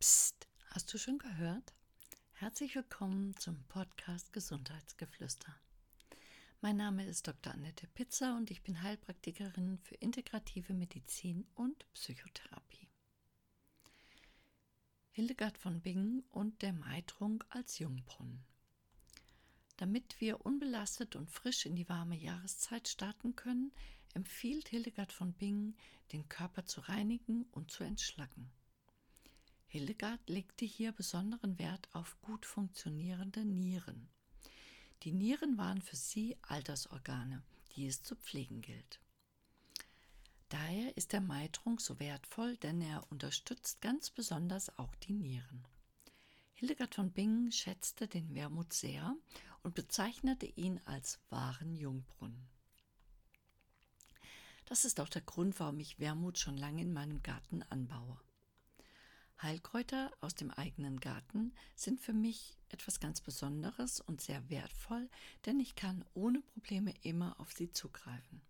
Psst, hast du schon gehört? Herzlich willkommen zum Podcast Gesundheitsgeflüster. Mein Name ist Dr. Annette Pitzer und ich bin Heilpraktikerin für integrative Medizin und Psychotherapie. Hildegard von Bingen und der Maitrunk als Jungbrunnen. Damit wir unbelastet und frisch in die warme Jahreszeit starten können, empfiehlt Hildegard von Bingen, den Körper zu reinigen und zu entschlacken. Hildegard legte hier besonderen Wert auf gut funktionierende Nieren. Die Nieren waren für sie Altersorgane, die es zu pflegen gilt. Daher ist der Maitrunk so wertvoll, denn er unterstützt ganz besonders auch die Nieren. Hildegard von Bingen schätzte den Wermut sehr und bezeichnete ihn als wahren Jungbrunnen. Das ist auch der Grund, warum ich Wermut schon lange in meinem Garten anbaue. Heilkräuter aus dem eigenen Garten sind für mich etwas ganz Besonderes und sehr wertvoll, denn ich kann ohne Probleme immer auf sie zugreifen.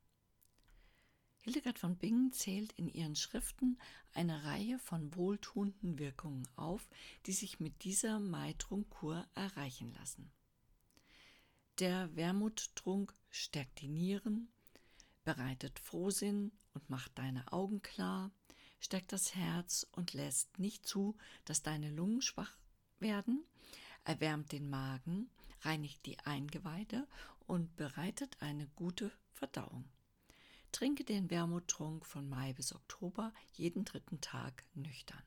Hildegard von Bingen zählt in ihren Schriften eine Reihe von wohltuenden Wirkungen auf, die sich mit dieser Maitrunkur erreichen lassen. Der Wermuttrunk stärkt die Nieren, bereitet Frohsinn und macht deine Augen klar, stärkt das Herz und lässt nicht zu, dass deine Lungen schwach werden, erwärmt den Magen, reinigt die Eingeweide und bereitet eine gute Verdauung. Trinke den Wermuttrunk von Mai bis Oktober jeden dritten Tag nüchtern.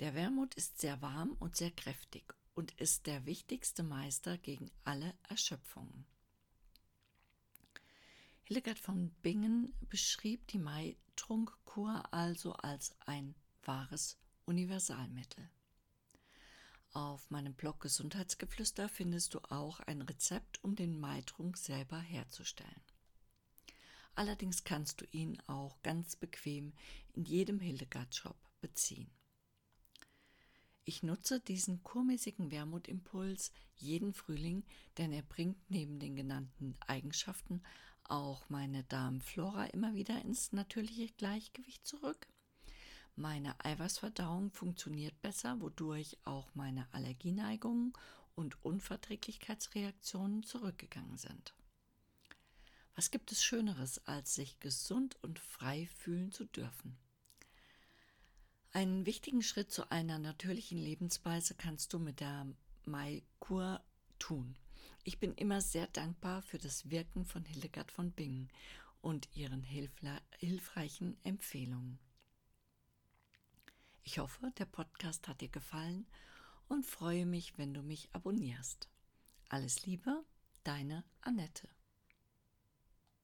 Der Wermut ist sehr warm und sehr kräftig und ist der wichtigste Meister gegen alle Erschöpfungen. Hildegard von Bingen beschrieb die Mai-Trunkkur also als ein wahres Universalmittel. Auf meinem Blog Gesundheitsgeflüster findest du auch ein Rezept, um den Maitrunk selber herzustellen. Allerdings kannst du ihn auch ganz bequem in jedem Hildegard-Shop beziehen. Ich nutze diesen kurmäßigen Wermutimpuls jeden Frühling, denn er bringt neben den genannten Eigenschaften auch meine Darmflora immer wieder ins natürliche Gleichgewicht zurück. Meine Eiweißverdauung funktioniert besser, wodurch auch meine Allergieneigungen und Unverträglichkeitsreaktionen zurückgegangen sind. Was gibt es Schöneres, als sich gesund und frei fühlen zu dürfen? Einen wichtigen Schritt zu einer natürlichen Lebensweise kannst du mit der Maikur tun. Ich bin immer sehr dankbar für das Wirken von Hildegard von Bingen und ihren hilfreichen Empfehlungen. Ich hoffe, der Podcast hat dir gefallen und freue mich, wenn du mich abonnierst. Alles Liebe, deine Annette.